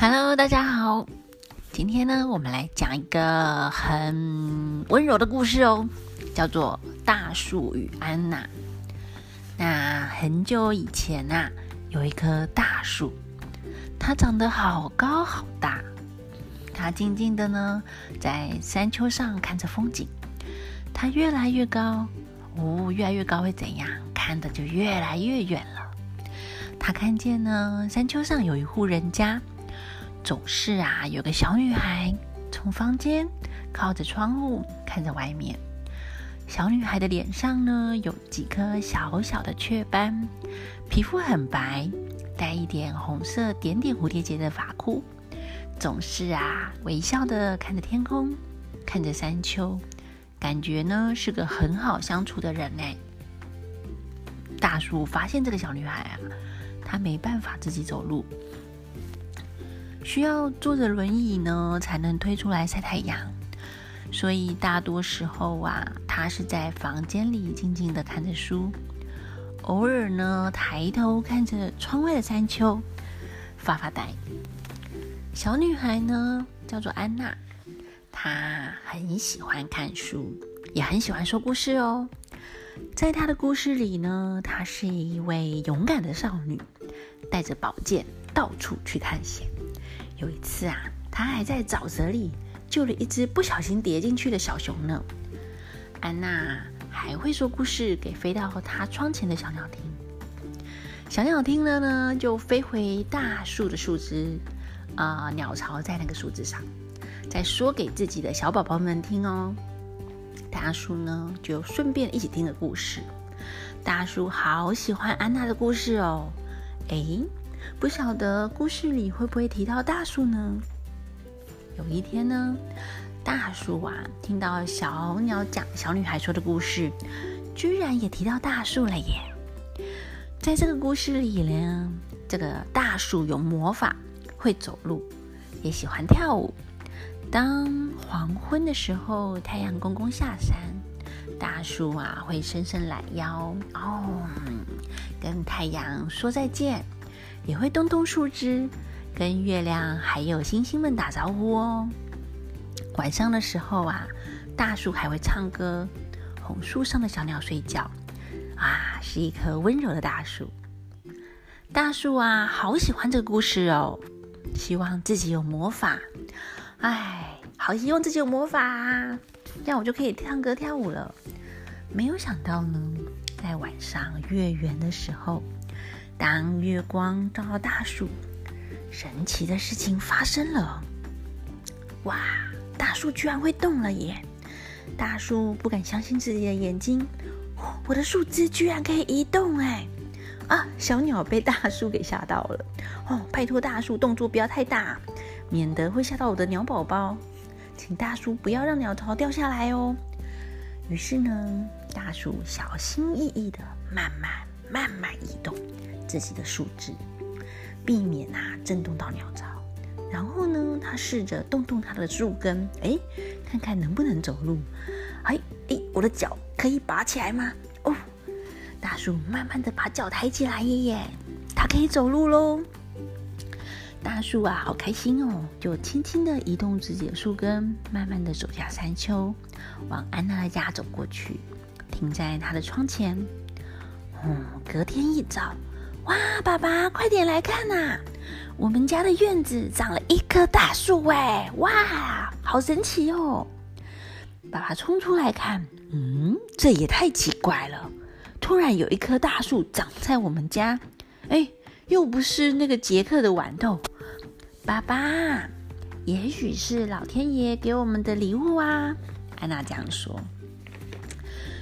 Hello，大家好。今天呢，我们来讲一个很温柔的故事哦，叫做《大树与安娜》。那很久以前啊，有一棵大树，它长得好高好大。它静静的呢，在山丘上看着风景。它越来越高，哦，越来越高会怎样？看的就越来越远了。他看见呢，山丘上有一户人家。总是啊，有个小女孩从房间靠着窗户看着外面。小女孩的脸上呢，有几颗小小的雀斑，皮肤很白，带一点红色点点蝴蝶结的发箍。总是啊，微笑的看着天空，看着山丘，感觉呢是个很好相处的人哎。大树发现这个小女孩啊，她没办法自己走路。需要坐着轮椅呢，才能推出来晒太阳。所以大多时候啊，他是在房间里静静的看着书，偶尔呢抬头看着窗外的山丘，发发呆。小女孩呢叫做安娜，她很喜欢看书，也很喜欢说故事哦。在她的故事里呢，她是一位勇敢的少女，带着宝剑到处去探险。有一次啊，他还在沼泽里救了一只不小心跌进去的小熊呢。安娜还会说故事给飞到她窗前的小鸟听。小鸟听了呢，就飞回大树的树枝，啊，鸟巢在那个树枝上，再说给自己的小宝宝们听哦。大树呢，就顺便一起听了故事。大树好喜欢安娜的故事哦。哎。不晓得故事里会不会提到大树呢？有一天呢，大树啊听到小鸟讲小女孩说的故事，居然也提到大树了耶！在这个故事里呢，这个大树有魔法，会走路，也喜欢跳舞。当黄昏的时候，太阳公公下山，大树啊会伸伸懒腰哦，跟太阳说再见。也会动动树枝，跟月亮还有星星们打招呼哦。晚上的时候啊，大树还会唱歌，哄树上的小鸟睡觉。啊，是一棵温柔的大树。大树啊，好喜欢这个故事哦，希望自己有魔法。哎，好希望自己有魔法，这样我就可以唱歌跳舞了。没有想到呢，在晚上月圆的时候。当月光照到大树，神奇的事情发生了！哇，大树居然会动了耶！大树不敢相信自己的眼睛，我的树枝居然可以移动哎！啊，小鸟被大树给吓到了哦！拜托大树动作不要太大，免得会吓到我的鸟宝宝，请大树不要让鸟巢掉下来哦。于是呢，大树小心翼翼的慢慢慢慢移动。自己的树枝，避免啊震动到鸟巢。然后呢，他试着动动他的树根，哎，看看能不能走路。哎哎，我的脚可以拔起来吗？哦，大树慢慢的把脚抬起来耶耶，它可以走路喽。大树啊，好开心哦，就轻轻的移动自己的树根，慢慢的走下山丘，往安娜的家走过去，停在她的窗前。嗯，隔天一早。哇，爸爸，快点来看呐！我们家的院子长了一棵大树哎！哇，好神奇哦！爸爸冲出来看，嗯，这也太奇怪了。突然有一棵大树长在我们家，哎，又不是那个杰克的豌豆。爸爸，也许是老天爷给我们的礼物啊！安娜这样说。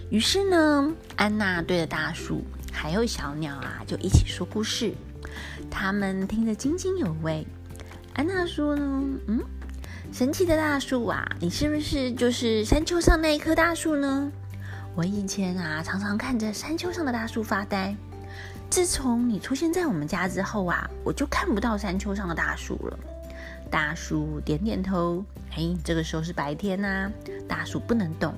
于是呢，安娜对着大树。还有小鸟啊，就一起说故事，他们听得津津有味。安娜说呢：“嗯，神奇的大树啊，你是不是就是山丘上那一棵大树呢？我以前啊，常常看着山丘上的大树发呆。自从你出现在我们家之后啊，我就看不到山丘上的大树了。”大树点点头。哎，这个时候是白天呐，大树不能动。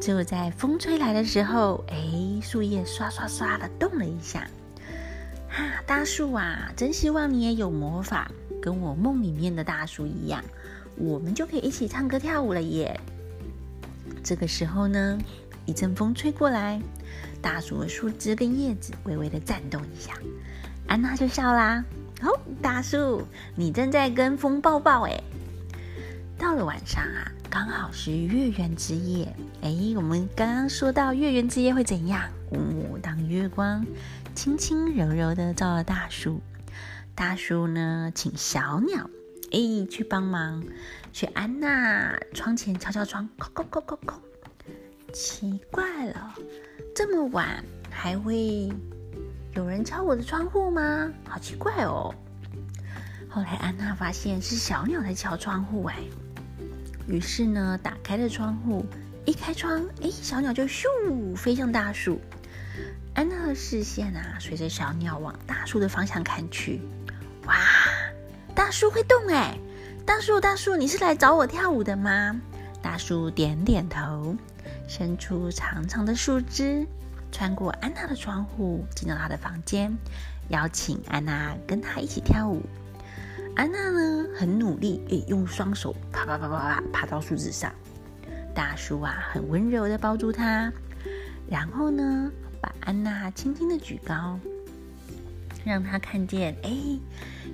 只有在风吹来的时候，哎，树叶刷刷刷的动了一下。哈，大树啊，真希望你也有魔法，跟我梦里面的大树一样，我们就可以一起唱歌跳舞了耶！这个时候呢，一阵风吹过来，大树的树枝跟叶子微微的颤动一下，安娜就笑啦。哦，大树，你正在跟风抱抱哎！到了晚上啊，刚好是月圆之夜。哎，我们刚刚说到月圆之夜会怎样？哦，当月光轻轻柔柔的照了大树，大树呢，请小鸟哎去帮忙，去安娜窗前敲敲窗，叩叩叩叩叩。奇怪了，这么晚还会？有人敲我的窗户吗？好奇怪哦！后来安娜发现是小鸟在敲窗户，哎，于是呢，打开了窗户，一开窗，哎，小鸟就咻飞向大树。安娜的视线啊，随着小鸟往大树的方向看去，哇，大树会动哎！大树，大树，你是来找我跳舞的吗？大树点点头，伸出长长的树枝。穿过安娜的窗户，进到她的房间，邀请安娜跟她一起跳舞。安娜呢，很努力，诶，用双手爬爬爬爬爬爬到树枝上。大树啊，很温柔的抱住她，然后呢，把安娜轻轻的举高，让她看见，哎，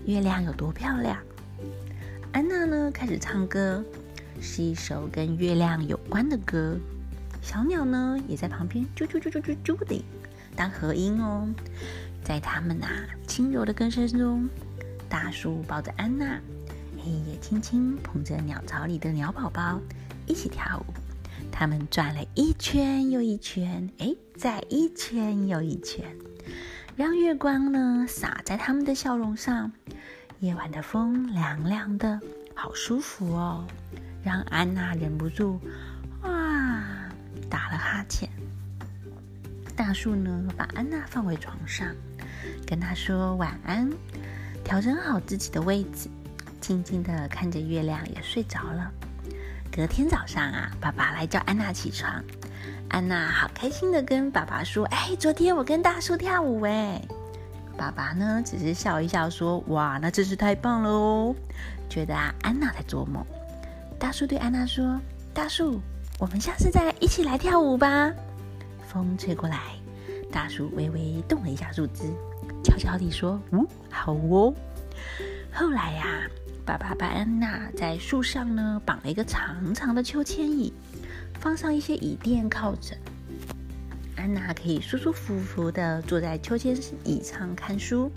月亮有多漂亮。安娜呢，开始唱歌，是一首跟月亮有关的歌。小鸟呢，也在旁边啾啾啾啾啾啾的当和音哦。在它们啊轻柔的歌声中，大树抱着安娜，黑也轻轻捧着鸟巢里的鸟宝宝，一起跳舞。他们转了一圈又一圈，哎，再一圈又一圈，让月光呢洒在他们的笑容上。夜晚的风凉凉的，好舒服哦，让安娜忍不住哇。打了哈欠，大树呢把安娜放回床上，跟她说晚安，调整好自己的位置，静静的看着月亮也睡着了。隔天早上啊，爸爸来叫安娜起床，安娜好开心的跟爸爸说：“哎，昨天我跟大树跳舞哎。”爸爸呢只是笑一笑说：“哇，那真是太棒了哦。”觉得啊安娜在做梦。大树对安娜说：“大树。”我们下次再一起来跳舞吧。风吹过来，大树微微动了一下树枝，悄悄地说：“嗯，好哦。”后来呀，爸爸把安娜在树上呢绑了一个长长的秋千椅，放上一些椅垫靠着，安娜可以舒舒服服的坐在秋千椅上看书，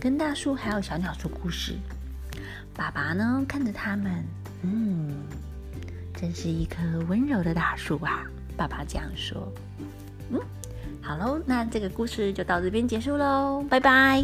跟大树还有小鸟说故事。爸爸呢看着他们，嗯。真是一棵温柔的大树啊！爸爸这样说。嗯，好喽，那这个故事就到这边结束喽，拜拜。